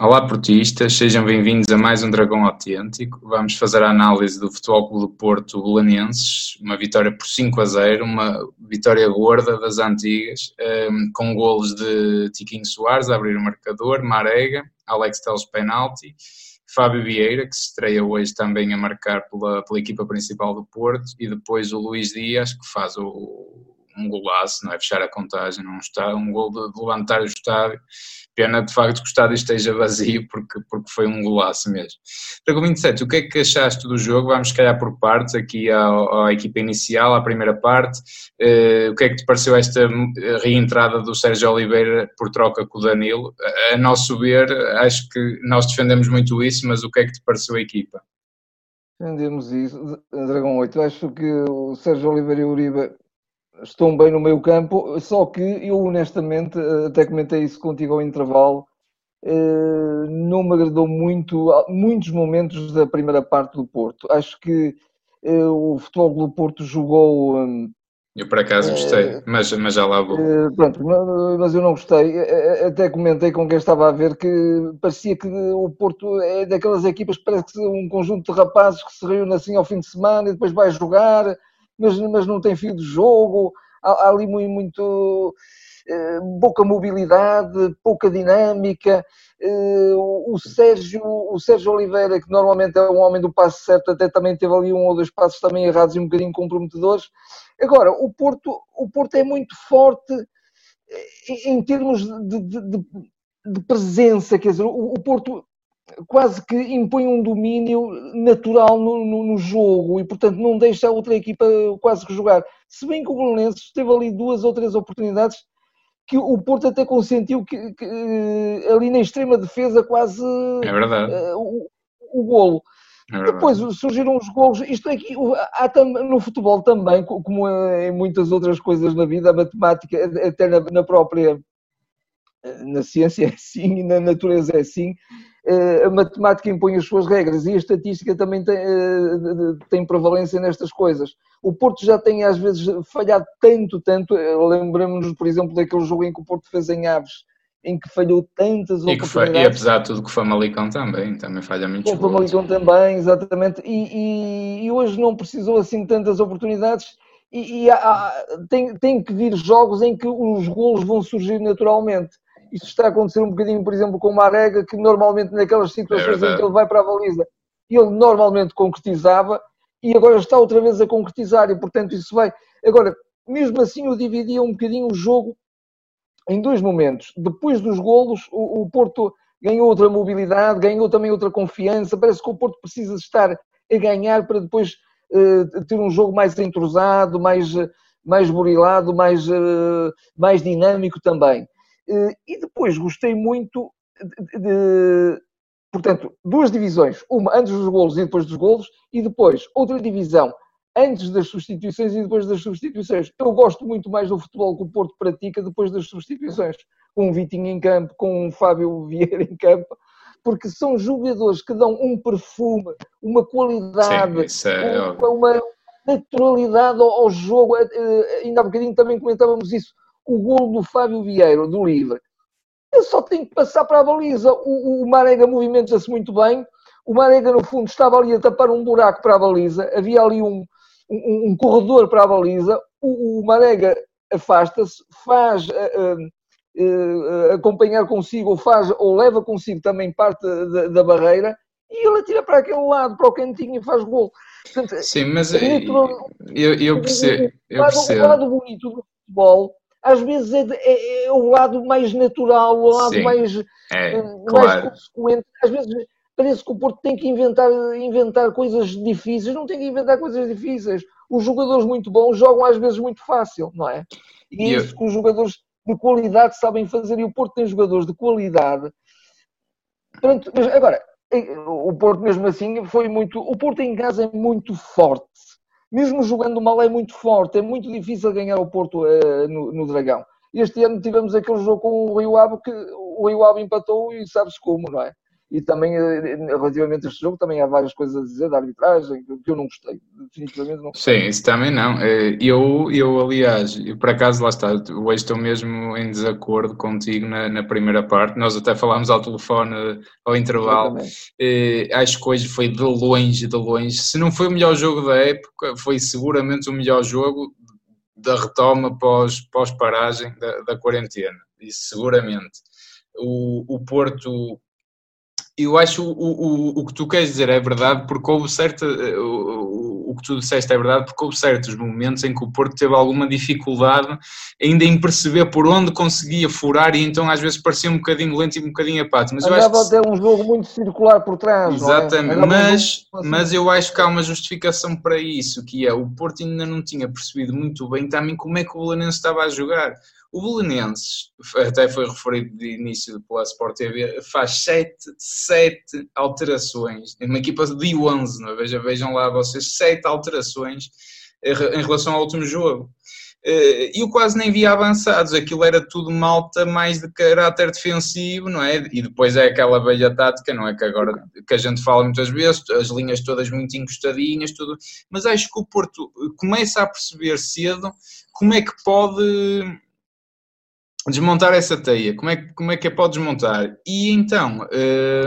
Olá, portistas, sejam bem-vindos a mais um Dragão Autêntico. Vamos fazer a análise do Futebol Clube Porto Belenenses, uma vitória por 5 a 0, uma vitória gorda das antigas, ehm, com golos de Tiquinho Soares a abrir o marcador, Marega, Alex Teles penalti, Fábio Vieira, que se estreia hoje também a marcar pela, pela equipa principal do Porto, e depois o Luís Dias, que faz o, um golaço, não é fechar a contagem, não está um gol de, de, levantar o estádio. Pena de facto que o estádio esteja vazio porque, porque foi um golaço mesmo. Drago 27, o que é que achaste do jogo? Vamos calhar por partes aqui à, à equipa inicial, à primeira parte. Uh, o que é que te pareceu esta eh, reentrada do Sérgio Oliveira por troca com o Danilo? A, a nosso ver, acho que nós defendemos muito isso, mas o que é que te pareceu a equipa? Defendemos isso, Dragão 8. Acho que o Sérgio Oliveira e o Uribe estão bem no meio campo, só que eu honestamente, até comentei isso contigo ao intervalo, eh, não me agradou muito muitos momentos da primeira parte do Porto. Acho que eh, o futebol do Porto jogou. Hum, eu por acaso gostei, uh, mas, mas já lá vou. Pronto, mas eu não gostei. Até comentei com quem estava a ver que parecia que o Porto é daquelas equipas que parece que um conjunto de rapazes que se reúne assim ao fim de semana e depois vai jogar mas, mas não tem fio de jogo, há, há ali muito, muito eh, pouca mobilidade, pouca dinâmica. Eh, o, Sérgio, o Sérgio Oliveira, que normalmente é um homem do passo certo, até também teve ali um ou dois passos também errados e um bocadinho comprometedores. Agora, o Porto, o Porto é muito forte eh, em termos de, de, de, de presença, quer dizer, o, o Porto quase que impõe um domínio natural no, no, no, jogo e, portanto, não deixa a outra equipa quase que jogar. Se bem que o Belenenses teve ali duas ou três oportunidades que o Porto até consentiu que, que eh, ali na extrema defesa quase é verdade. Uh, o, o golo. É Depois surgiram os golos. Isto aqui há no futebol também, como em muitas outras coisas na vida, a matemática, até na, na própria na ciência é assim, na natureza é assim. Eh, a matemática impõe as suas regras e a estatística também tem, eh, tem prevalência nestas coisas. O Porto já tem às vezes falhado tanto, tanto. Eh, lembramos-nos, por exemplo, daquele jogo em que o Porto fez em Aves, em que falhou tantas e oportunidades. Foi, e apesar de tudo que o Famalicão também, também falha muito. O Famalicão também, exatamente. E, e, e, hoje não precisou assim tantas oportunidades e, e há, tem, tem que vir jogos em que os golos vão surgir naturalmente. Isso está a acontecer um bocadinho, por exemplo, com o Marega, que normalmente naquelas situações é em que ele vai para a baliza, ele normalmente concretizava e agora está outra vez a concretizar e, portanto, isso vai. Agora, mesmo assim, eu dividia um bocadinho o jogo em dois momentos. Depois dos golos, o, o Porto ganhou outra mobilidade, ganhou também outra confiança. Parece que o Porto precisa estar a ganhar para depois uh, ter um jogo mais entrosado, mais, mais burilado, mais, uh, mais dinâmico também. Eh, e depois gostei muito de, de, portanto, duas divisões, uma antes dos golos e depois dos golos, e depois outra divisão antes das substituições e depois das substituições. Eu gosto muito mais do futebol que o Porto pratica depois das substituições, com o Vitinho em campo, com o Fábio Vieira em campo, porque são jogadores que dão um perfume, uma qualidade, Sim, é uma, uma, naturalidade ao, ao jogo. Eh, eh, ainda há bocadinho também comentávamos isso o golo do Fábio Vieira, do Livre. Ele só tem que passar para a baliza. O, o Marega movimenta-se muito bem. O Marega, no fundo, estava ali a tapar um buraco para a baliza. Havia ali um, um, um corredor para a baliza. O, o Marega afasta-se, faz uh, uh, acompanhar consigo, ou faz, ou leva consigo também parte da, da, barreira, e ele atira para aquele lado, para o cantinho e faz gol. Portanto, Sim, mas é, eu, eu, percebo. Eu percebo. O lado bonito do futebol às vezes é, é, é, o lado mais natural, o lado Sim, mais, é, eh, mais claro. consequente. Às vezes parece que o Porto tem que inventar, inventar coisas difíceis, não tem que inventar coisas difíceis. Os jogadores muito bons jogam às vezes muito fácil, não é? E é isso que os jogadores de qualidade sabem fazer, e o Porto tem jogadores de qualidade. Pronto, agora, eh, o Porto mesmo assim foi muito. O Porto em casa é muito forte mesmo jogando mal, é muito forte, é muito difícil ganhar o Porto uh, no, no, Dragão. Este ano tivemos aquele jogo com o Rio Ave que o Rio Ave empatou e sabe-se como, não é? E também eh, relativamente a este jogo também há várias coisas a dizer da arbitragem que eu não gostei, definitivamente não gostei. Sim, isso também não. Eh, eu, eu aliás, por acaso lá está, hoje estou mesmo em desacordo contigo na, na primeira parte, nós até falámos ao telefone ao intervalo, eh, acho que hoje foi de longe, de longe, se não foi o melhor jogo da época, foi seguramente o melhor jogo da retoma pós-paragem pós da, da quarentena, isso seguramente. O, o Porto eu acho o, o, o que tu queres dizer é verdade, porque houve certa. O, o que tu disseste é verdade, porque houve certos momentos em que o Porto teve alguma dificuldade ainda em perceber por onde conseguia furar e então às vezes parecia um bocadinho lento e um bocadinho apático. Mas Andava eu acho que... um jogo muito circular por trás. Exatamente, é? mas, assim. mas eu acho que há uma justificação para isso, que é o Porto ainda não tinha percebido muito bem também como é que o Belenense estava a jogar. O Belenenses, até foi referido de início pela Sport TV, faz 7, sete alterações, uma equipa de 11, não é? Veja, vejam lá vocês, 7 alterações em relação ao último jogo. Eh, e eu quase nem via avançados, aquilo era tudo malta mais de caráter defensivo, não é? E depois é aquela velha tática, não é? Que agora que a gente fala muitas vezes, as linhas todas muito encostadinhas, tudo. Mas acho que o Porto começa a perceber cedo como é que pode desmontar essa teia, como é, como é que a pode desmontar? E então,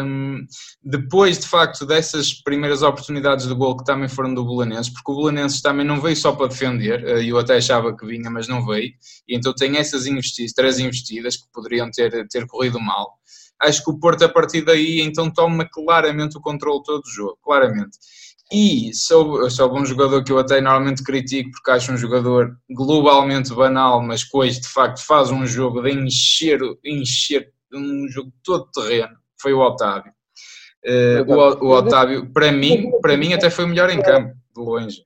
um, depois de facto dessas primeiras oportunidades de gol que também foram do Bolanenses, porque o Bolanenses também não veio só para defender, eh, eu até achava que vinha, mas não veio, e então tem essas investidas, três investidas que poderiam ter, ter corrido mal. Acho que o Porto, a partir daí, então toma claramente o controle todo do jogo, claramente. E sou, sou um jogador que eu até normalmente critico porque acho um jogador globalmente banal, mas que hoje de facto faz um jogo de encher, encher um jogo todo terreno, foi o Otávio. Uh, o, o, Otávio, para mim, para mim até foi melhor em campo, de longe.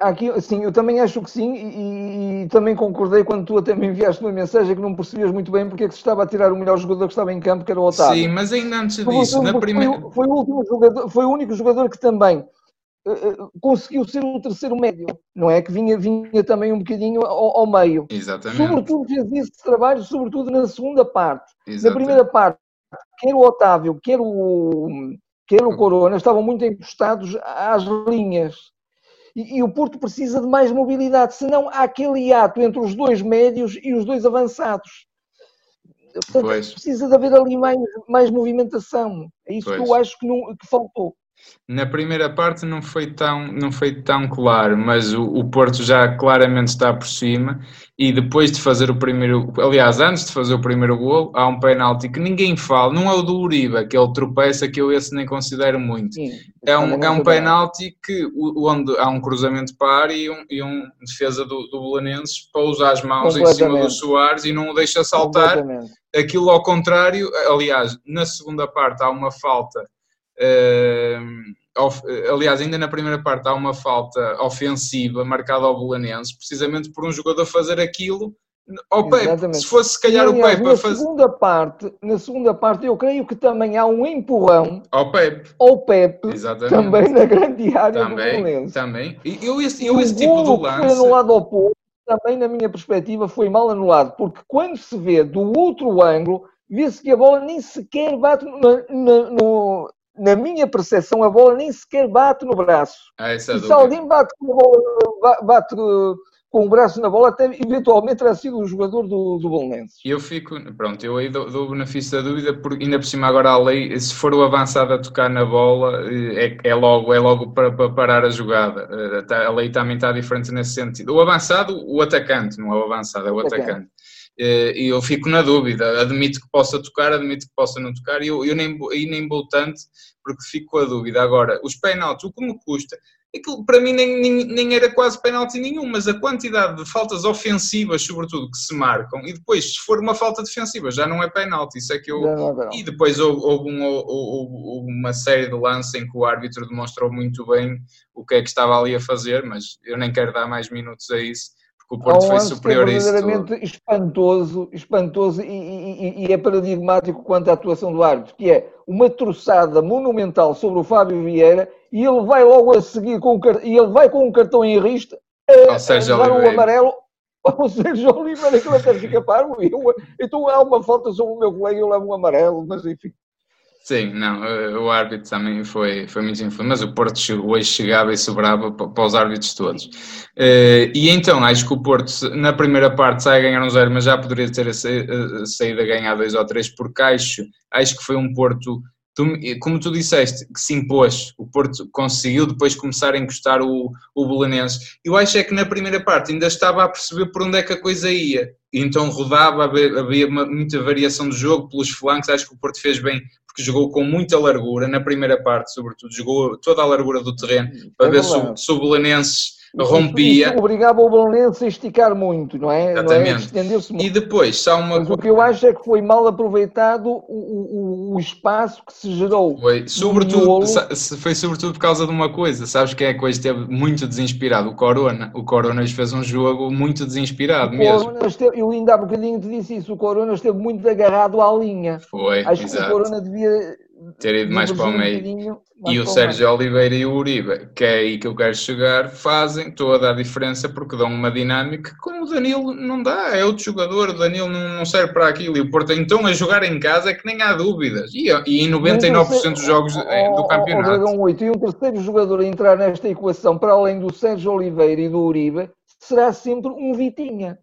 Aqui, sim, eu também acho que sim, e, e, também concordei quando tu até me enviaste uma mensagem que não percebias muito bem porque é que se estava a tirar o melhor jogador que estava em campo, que era o Otávio. Sim, mas ainda antes disso, foi, na primeira. Foi, foi, o último jogador, foi o único jogador que também conseguiu ser o terceiro médio, não é? Que vinha, vinha também um bocadinho ao, ao meio. Exatamente. Sobretudo fez esse trabalho, sobretudo na segunda parte. Exatamente. Na primeira parte, quer o Otávio, quer o, quer o Corona, estavam muito encostados às linhas. E, e, o Porto precisa de mais mobilidade, senão há aquele ato entre os dois médios e os dois avançados. Portanto, pois. precisa de haver ali mais, mais movimentação. É isso pois. que eu acho que, não, que faltou. Na primeira parte não foi tão, não foi tão claro, mas o, o, Porto já claramente está por cima e depois de fazer o primeiro, aliás, antes de fazer o primeiro gol, há um penalti que ninguém fala, não é o do Uribe, que ele tropeça, que eu esse nem considero muito. Sim, é um, é um penalti que, onde há um cruzamento para a área e um, e um defesa do, do Belenenses pousa as mãos em cima do Soares e não o deixa saltar. Aquilo ao contrário, aliás, na segunda parte há uma falta aliás, ainda na primeira parte há uma falta ofensiva marcada ao Belenenses, precisamente por um jogador fazer aquilo ao Pepe. Se fosse se calhar o Pepe na fazer... segunda parte, na segunda parte eu creio que também há um empurrão ao Pepe, ao Pepe também na grande área também, do Belenenses. Também. Eu esse, eu esse tipo de lance... Também na minha perspectiva foi mal anulado, porque quando se vê do outro ângulo, vê-se que a bola nem sequer bate no, no, no na minha percepção, a bola nem sequer bate no braço. Ah, e se alguém bate com, bola, bate com o braço na bola, até eventualmente terá sido o jogador do, do Bolonenses. Eu fico, pronto, eu aí dou, dou o benefício da dúvida, porque ainda por cima agora a lei, se for o avançado a tocar na bola, é, é logo, é logo para, para, parar a jogada. Eh, tá, a lei também está diferente nesse sentido. O avançado, o atacante, não é o avançado, é o atacante. atacante. Eh, e eu fico na dúvida, admito que possa tocar, admito que possa não tocar, e eu, eu nem, e nem vou tanto, porque fico com a dúvida. Agora, os penaltis, o que me custa, aquilo para mim nem, nem, nem era quase penalti nenhum, mas a quantidade de faltas ofensivas, sobretudo, que se marcam, e depois, se for uma falta defensiva, já não é penalti, isso é que eu... Não, não, não. E depois houve, houve, um, houve, uma série de lances em que o árbitro demonstrou muito bem o que é que estava ali a fazer, mas eu nem quero dar mais minutos a isso, o Porto foi superior a isso. É verdadeiramente espantoso, espantoso e, e, e, é paradigmático quanto à atuação do árbitro, que é uma troçada monumental sobre o Fábio Vieira e ele vai logo a seguir com e ele vai com um cartão em rista a, a dar um amarelo ao Sérgio Oliveira que ele até fica parvo. Eu, então há uma falta sobre o meu colega e eu levo um amarelo, mas enfim. Sim, não, eh, o árbitro também foi, foi muito influente, mas o Porto hoje chegava e sobrava para os árbitros todos. Eh, e então, acho que o Porto, na primeira parte, sai a ganhar um zero, mas já poderia ter saído a ganhar dois ou três, porque acho, acho que foi um Porto tu, como tu disseste, que se impôs, o Porto conseguiu depois começar a encostar o, o Belenenses. Eu acho é que na primeira parte ainda estava a perceber por onde é que a coisa ia. Então rodava, havia, havia uma, muita variação do jogo pelos flancos. Acho que o Porto fez bem, porque jogou com muita largura, na primeira parte, sobretudo, jogou toda a largura do terreno, para é ver se, se o Belenenses rompia. Isso obrigava o Belenense a esticar muito, não é? Exatamente. Não é? muito. E depois, só uma Mas o que eu acho é que foi mal aproveitado o, o, o espaço que se gerou. Foi sobretudo, foi sobretudo por causa de uma coisa. Sabes quem é que hoje esteve muito desinspirado? O Corona. O Corona fez um jogo muito desinspirado o mesmo. Esteve, eu ainda há bocadinho te disse isso. O Corona esteve muito agarrado à linha. Foi, Acho exato. que o Corona devia ter ido mais para o meio. E o Sérgio Oliveira e o Uribe, que é aí que eu quero chegar, fazem toda a diferença porque dão uma dinâmica que como o Danilo não dá, é outro jogador, o Danilo não, serve para aquilo. E o Porto então a jogar em casa é que nem há dúvidas. E, e em 99% dos jogos oh, do campeonato. Oh, 8. E um terceiro jogador a entrar nesta equação, para além do Sérgio Oliveira e do Uribe, será sempre um Vitinha.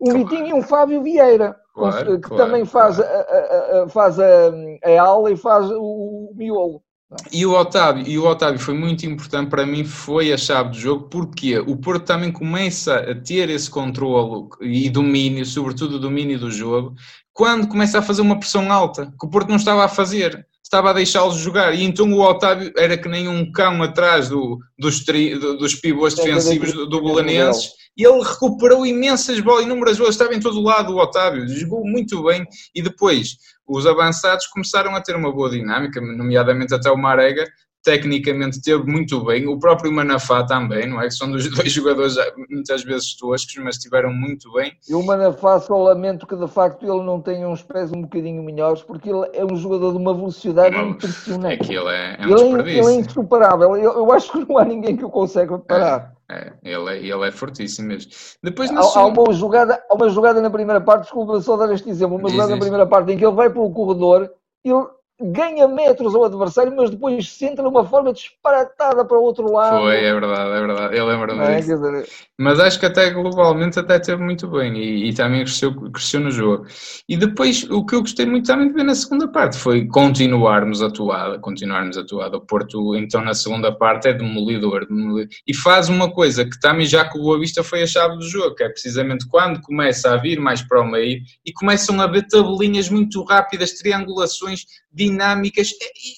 Um claro. Vitinho e um Fábio Vieira, claro, que claro, também faz, a, a, a, faz a, a aula e faz o, o miolo. E o Otávio, e o Otávio foi muito importante para mim, foi a chave do jogo, porque o Porto também começa a ter esse controle e domínio, sobretudo o domínio do jogo, quando começa a fazer uma pressão alta, que o Porto não estava a fazer, estava a deixá-los jogar, e então o Otávio era que nem um cão atrás do, dos, tri, dos pivôs defensivos do, do Bolanenses, e ele recuperou imensas bolas, inúmeras bolas, estava em todo o lado o Otávio, jogou muito bem, e depois os avançados começaram a ter uma boa dinâmica, nomeadamente até o Marega, tecnicamente teve muito bem, o próprio Manafá também, não é? Que são dos dois jogadores muitas vezes toscos, mas estiveram muito bem. E o Manafá só lamento que de facto ele não tenha uns pés um bocadinho melhores, porque ele é um jogador de uma velocidade impressionante. É que ele é, é um ele, é, ele é insuperável, eu, eu, acho que não há ninguém que o consiga parar. É, é, ele, é, ele é fortíssimo mesmo. Depois, há, há, uma jogada, há uma jogada na primeira parte, desculpa só dar este exemplo, uma jogada na primeira parte em que ele vai pelo corredor, ele ganha metros ao adversário, mas depois se entra de uma forma disparatada para o outro lado. Foi, é verdade, é verdade. Eu lembro-me é, disso. Dizer... Mas acho que até globalmente até teve muito bem e, e, também cresceu, cresceu no jogo. E depois o que eu gostei muito também de ver na segunda parte foi continuarmos a toada, continuarmos a toada. O Porto, então, na segunda parte é demolidor, demolidor. E faz uma coisa que também já com o Boa Vista foi a chave do jogo, que é precisamente quando começa a vir mais para o meio e começam a ver tabelinhas muito rápidas, triangulações dinâmicas,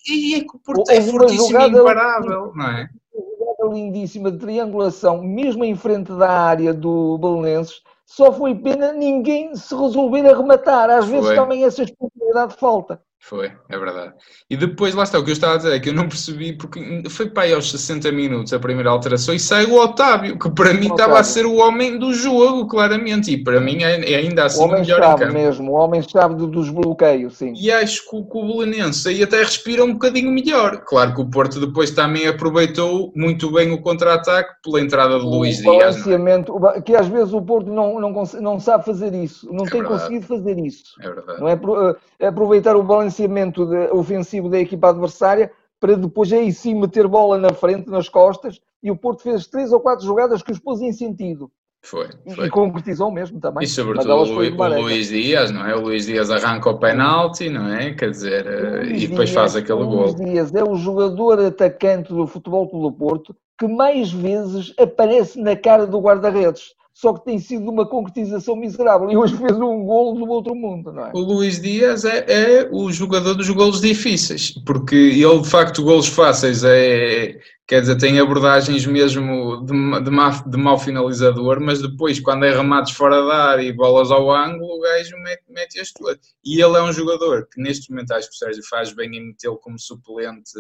e, e é Porto é fortíssimo e imparável, não é? Uma jogada lindíssima de triangulação, mesmo em frente da área do Belenenses, só foi pena ninguém se resolver a rematar. Às vezes foi. também essa oportunidade falta. Foi, é verdade. E depois, lá está, o que eu estava a dizer é que eu não percebi, porque foi para aí aos 60 minutos a primeira alteração e sai o Otávio, que para mim estava a ser o homem do jogo, claramente, e para mim é, é ainda assim o, homem melhor chave mesmo, o homem-chave dos bloqueios, sim. E acho que o, que o Belenense aí até respira um bocadinho melhor. Claro que o Porto depois também aproveitou muito bem o contra-ataque pela entrada de o Luís Dias. É? Que às vezes o Porto não, não, não sabe fazer isso, não é tem verdade. conseguido fazer isso. É verdade. Não é, é aproveitar o balanceamento balanceamento de, ofensivo da equipa adversária para depois aí sim meter bola na frente, nas costas, e o Porto fez três ou quatro jogadas que os pôs em sentido. Foi, foi. E concretizou mesmo também. E sobretudo o, o, Luís Dias, não é? O Luís Dias arranca o penalti, não é? Quer dizer, eh, e depois Dias, faz aquele gol. O Luís Dias é o jogador atacante do Futebol do Porto que mais vezes aparece na cara do guarda-redes só que tem sido uma concretização miserável. E hoje fez um gol do outro mundo, não é? O Luís Dias é, é o jogador dos golos difíceis, porque ele, de facto, golos fáceis é, quer dizer, tem abordagens mesmo de, de, má, de mau finalizador, mas depois, quando é remates fora da área e bolas ao ângulo, o gajo mete, mete as todas. E ele é um jogador que, neste momento, acho que o Sérgio faz bem em metê-lo como suplente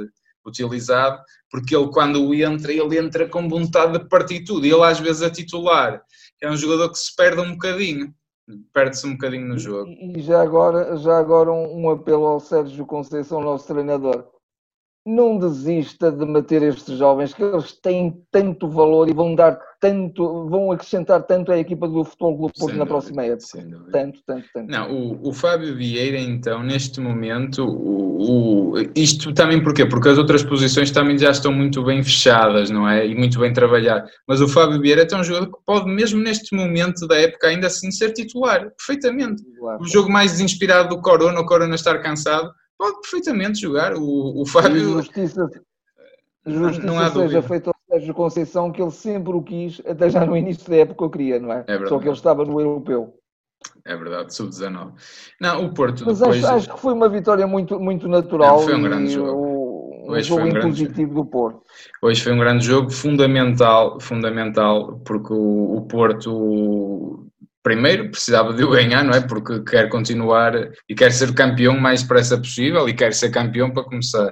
utilizado, porque ele quando entra, ele entra com vontade de partir tudo, ele às vezes a titular é um jogador que se perde um bocadinho, perde-se um bocadinho no jogo. E já agora, já agora um, um apelo ao Sérgio Conceição, nosso treinador. Não desista de manter estes jovens, que eles têm tanto valor e vão dar tanto, vão acrescentar tanto à equipa do Futebol Clube Porto na próxima época. Tanto, tanto, tanto. Não, o, o Fábio Vieira, então, neste momento, o, o, isto também porquê? Porque as outras posições também já estão muito bem fechadas, não é? E muito bem trabalhadas. Mas o Fábio Vieira é um jogador que pode, mesmo neste momento da época, ainda assim ser titular, perfeitamente. Claro. O jogo mais inspirado do Corona, o Corona estar cansado, pode perfeitamente jogar. O, o Fábio. Justiça, justiça não há seja feita ao Sérgio Conceição, que ele sempre o quis, até já no início da época eu queria, não é? é Só que ele estava no europeu. É verdade, sub-19. Não, o Porto Mas depois... acho, acho, que foi uma vitória muito, muito natural. Não, foi um grande jogo. O, um jogo foi um impositivo do Porto. Hoje foi um grande jogo, fundamental, fundamental, porque o, o Porto primeiro precisava de o ganhar, não é? Porque quer continuar e quer ser campeão o mais depressa possível e quer ser campeão para começar.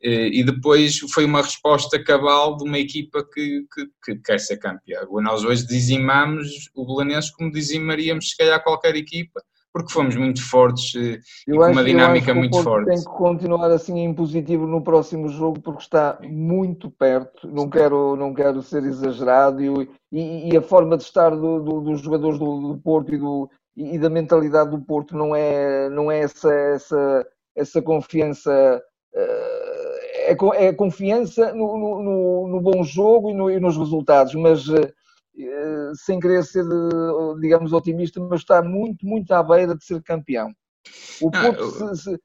E depois foi uma resposta cabal de uma equipa que, que, que quer ser campeã. Nós hoje dizimamos o Belenenses como dizimaríamos se calhar qualquer equipa, porque fomos muito fortes eh, eu e com uma dinâmica muito forte. Tem que continuar assim em positivo no próximo jogo porque está muito perto. Não quero, não quero ser exagerado e, e, e a forma de estar do, do, dos jogadores do, do Porto e, do, e, da mentalidade do Porto não é, não é essa, essa, essa confiança. Eh, é, é confiança no, no, no, bom jogo e, no, e nos resultados, mas eh, sem querer ser, digamos, otimista, mas está muito, muito à beira de ser campeão. O ah, Porto, se, se,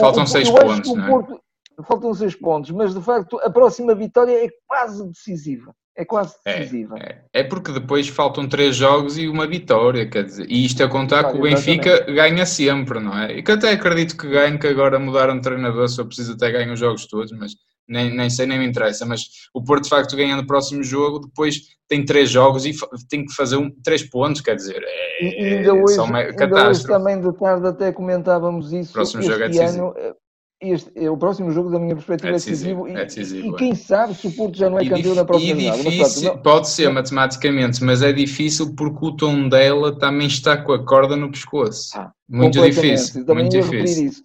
faltam o, seis pontos, não é? Porto, faltam seis pontos, mas de facto a próxima vitória é quase decisiva. É quase é, decisiva. É, é, é, porque depois faltam três jogos e uma vitória, quer dizer, e isto a contar que o Benfica exatamente. ganha sempre, não é? E que até acredito que ganhe, que agora mudaram de treinador, só precisa até ganhar os jogos todos, mas nem, nem sei, nem me interessa. Mas o Porto, de facto, ganhando o próximo jogo, depois tem três jogos e tem que fazer um, três pontos, quer dizer, é, e ainda hoje, ainda hoje também de tarde até comentávamos isso. O próximo jogo é decisivo. Ano, este, é o próximo jogo, da minha perspectiva, é decisivo. É decisivo, e, e, quem sabe se o Porto já não é campeão na próxima e difícil, mas, Pode ser matematicamente, mas é difícil porque o tom dela também está com a corda no pescoço. Ah, muito difícil. Também muito difícil. Isso.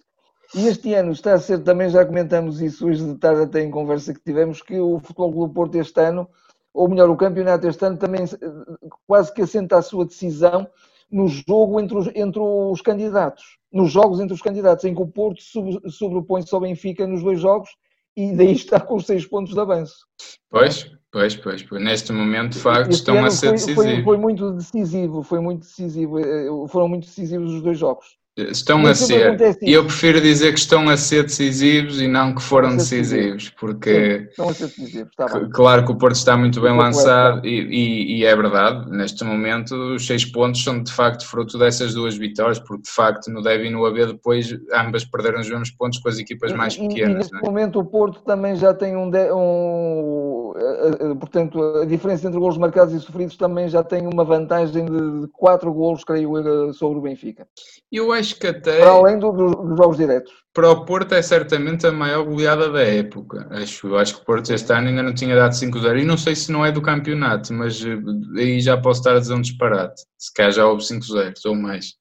E este ano está a ser, também já comentamos isso hoje de tarde até em conversa que tivemos, que o Futebol Clube Porto este ano, ou melhor, o campeonato este ano também quase que assenta a sua decisão no jogo entre os, entre os candidatos, nos jogos entre os candidatos, em que o Porto sobrepõe-se ao Benfica nos dois jogos e daí está com os seis pontos de avanço. Pois, pois, pois, pois. neste momento de facto este estão a ser foi, decisivos. Foi, foi, muito decisivo, foi muito decisivo, eh, foram muito decisivos os dois jogos. Estão a ser, e eu prefiro dizer que estão a ser decisivos e não que foram decisivos, porque Sim, a ser decisivos, está bem. claro que o Porto está muito bem lançado e, e, e, é verdade, neste momento os seis pontos são de facto fruto dessas duas vitórias, porque de facto no deve e no AB depois ambas perderam os mesmos pontos com as equipas mais pequenas. E, neste é? momento o Porto também já tem um, um, portanto a diferença entre golos marcados e sofridos também já tem uma vantagem de quatro golos, creio eu, sobre o Benfica. Eu acho que até. Para além do, dos jogos diretos. Para o Porto é certamente a maior goleada da época. Acho, acho que o Porto este ano ainda não tinha dado 5-0. E não sei se não é do campeonato, mas eh, aí já posso estar a dizer um disparate. Se calhar já houve 5-0 ou mais.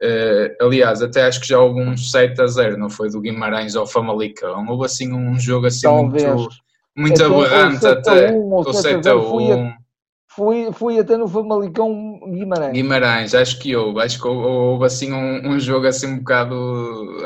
Uh, aliás, até acho que já houve um 7 0, não foi do Guimarães ao Famalicão. Houve assim um jogo assim Talvez. muito, muito aberrante até. Ou 7 a 1. Fui, fui até no Famalicão Guimarães. Guimarães, acho que houve. Acho que houve assim um, um, jogo assim um bocado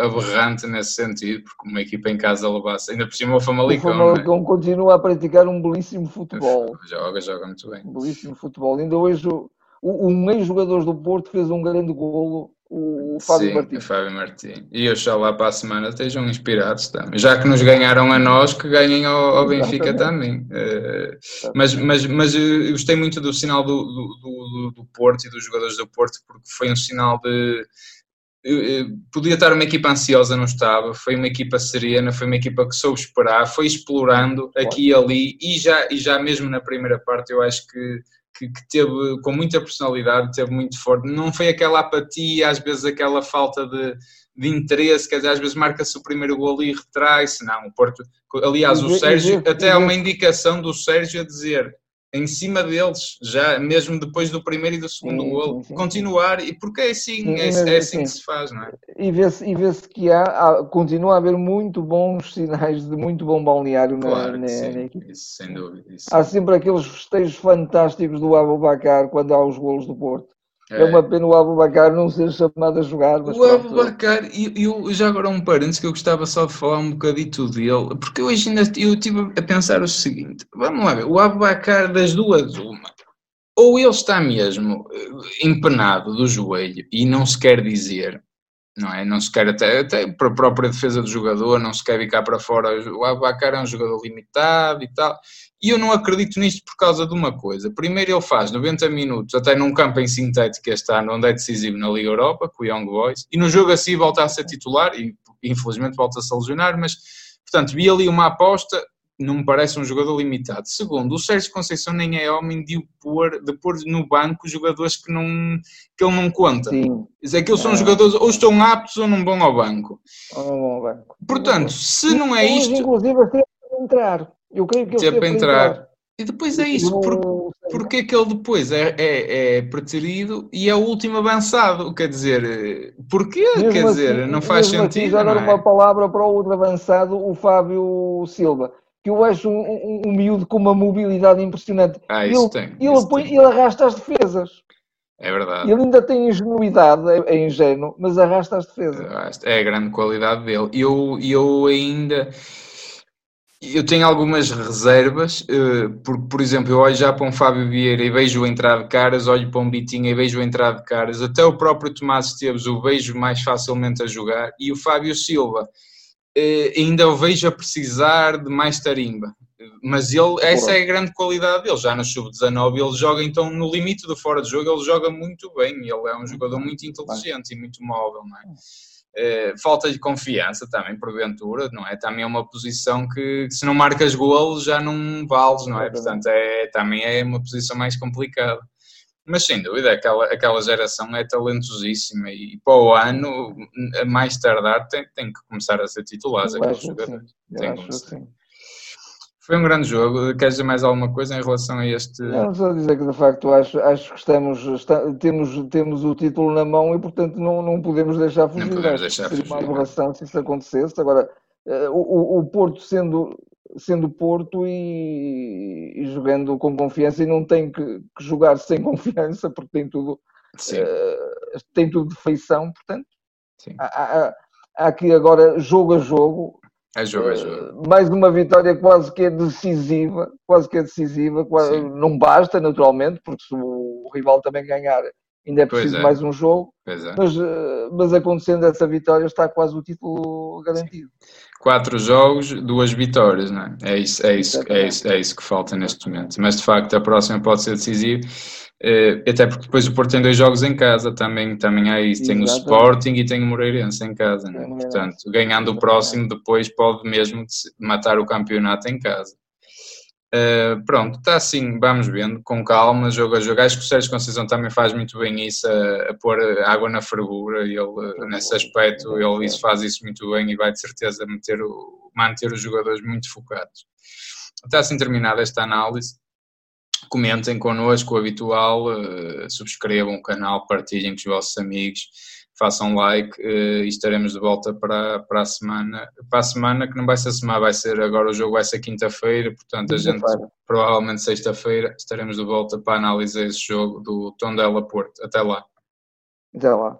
aberrante nesse sentido, porque uma equipa em casa levasse, ainda por cima o Famalicão. O é? Famalicão é? continua a praticar um belíssimo futebol. Joga, joga muito bem. Um belíssimo futebol. Ainda hoje o, um ex-jogador do Porto fez um grande golo o Fábio Sim, Martins. o Fábio Martins. E oxalá para a semana estejam inspirados também. Já que nos ganharam a nós, que ganhem ao, ao Benfica também. Uh, mas, mas, mas eu gostei muito do sinal do, do, do, do, Porto e dos jogadores do Porto, porque foi um sinal de. Podia estar uma equipa ansiosa, não estava. Foi uma equipa serena, foi uma equipa que soube esperar, foi explorando aqui e ali, e já, e já mesmo na primeira parte, eu acho que que, que, teve com muita personalidade, teve muito forte. Não foi aquela apatia, às vezes aquela falta de, de interesse, quer dizer, às vezes marca-se o primeiro gol e retrai-se. Não, o Porto, aliás, o Sérgio, até há uma indicação do Sérgio a dizer em cima deles, já mesmo depois do primeiro e do segundo sim, golo, sim, sim, continuar, e porque é assim, é, é, assim que se faz, não é? E vê-se e vê que há, há, continua a haver muito bons sinais de muito bom balneário claro, na, na, na equipe. Isso, sem dúvida. Isso. Há sempre aqueles festejos fantásticos do Abubacar quando há os golos do Porto. É. é uma pena o Abubacar não ser chamado a jogar. o Abubacar, e eu, já agora um parênteses que eu gostava só de falar um bocadito dele, porque hoje ainda eu estive a pensar o seguinte: vamos lá ver, o Abubacar das duas, uma, ou ele está mesmo eh, empenado do joelho e não se quer dizer, não é? Não se quer até, até para a própria defesa do jogador, não se quer ficar para fora. O Abacar é um jogador limitado e tal. E eu não acredito nisto por causa de uma coisa. Primeiro, ele faz 90 minutos, até num campo em sintético este ano, onde é decisivo na Liga Europa, com o Young Boys, e no jogo assim volta a ser titular, e infelizmente volta-se a lesionar, mas, portanto, vi ali uma aposta não me parece um jogador limitado. Segundo, o Sérgio Conceição nem é homem de, pôr, de pôr no banco jogadores que, não, que ele não conta. Sim. Aqueles são é. jogadores ou estão aptos ou não vão ao banco. Ou não vão ao banco. Portanto, se não é isto. Inclusive, a para entrar. Eu creio que ele para entrar. E depois é isso. Por, porque é que ele depois é, é, é preterido e é o último avançado? Quer dizer, porquê? Mesmo Quer assim, dizer, não faz assim, sentido. Assim, já dar é? uma palavra para o outro avançado, o Fábio Silva que eu acho um, um, um miúdo com uma mobilidade impressionante. Ah, isso ele, tem. Ele, isso tem. ele arrasta as defesas. É verdade. Ele ainda tem ingenuidade, é, é ingênuo, mas arrasta as defesas. É a grande qualidade dele. Eu, eu ainda. Eu tenho algumas reservas, eh, porque, por exemplo, eu olho já para um Fábio Vieira e vejo entrar de caras, olho para um Bitinho e vejo entrar de caras, até o próprio Tomás Esteves o vejo mais facilmente a jogar, e o Fábio Silva, ainda o vejo a precisar de mais tarimba. Mas ele, essa é a grande qualidade dele. Já no sub-19 ele joga então no limite do fora de jogo, ele joga muito bem. Ele é um jogador muito inteligente e muito móvel, não é? Eh, falta de confiança também, porventura, não é? Também é uma posição que, se não marcas golos já não vales, não é? Portanto, é, também é uma posição mais complicada. Mas sem dúvida, aquela, aquela geração é talentosíssima e para o ano, a mais tardar, tem, tem que começar a ser titulares aqueles jogadores. Foi um grande jogo. Queres dizer mais alguma coisa em relação a este? Não, só dizer que de facto acho, acho que estamos, está, temos, temos o título na mão e portanto não, não podemos deixar fugir. Não podemos deixar fugir. Seria uma aberração se isso acontecesse. Agora, eh, o, o Porto sendo sendo Porto e, e, jogando com confiança e não tem que, que jogar sem confiança porque tem tudo uh, tem tudo de feição, portanto há, há, há, aqui agora jogo a jogo é jogo, é jogo. Mais uma vitória quase que é decisiva, quase que é decisiva, quase, não basta naturalmente, porque se o rival também ganhar ainda é preciso é. mais um jogo, é. mas, uh, mas acontecendo essa vitória está quase o título garantido. Sim quatro jogos, duas vitórias, não é? É isso, é isso, é isso, é isso que falta neste momento. Mas de facto a próxima pode ser decisiva, eh, até porque depois o Porto tem dois jogos em casa, também, também há isso. Tem o Sporting e tem o Moreirense em casa, não é? Portanto, ganhando o próximo, depois pode mesmo matar o campeonato em casa. Uh, pronto, está assim, vamos vendo, com calma, jogo a jogo. Acho que o Sérgio Conceição também faz muito bem isso, a, a pôr água na fervura, ele, nesse aspecto, ele isso, faz isso muito bem e vai de certeza meter o, manter os jogadores muito focados. Está assim terminada esta análise. Comentem connosco o habitual, uh, subscrevam o canal, partilhem com os vossos amigos façam like uh, e estaremos de volta para, para a semana. Para a semana, que não vai ser semana, vai ser agora o jogo vai ser quinta-feira, portanto a gente provavelmente sexta-feira estaremos de volta para analisar esse jogo do Tondela Porto. Até lá. Até lá.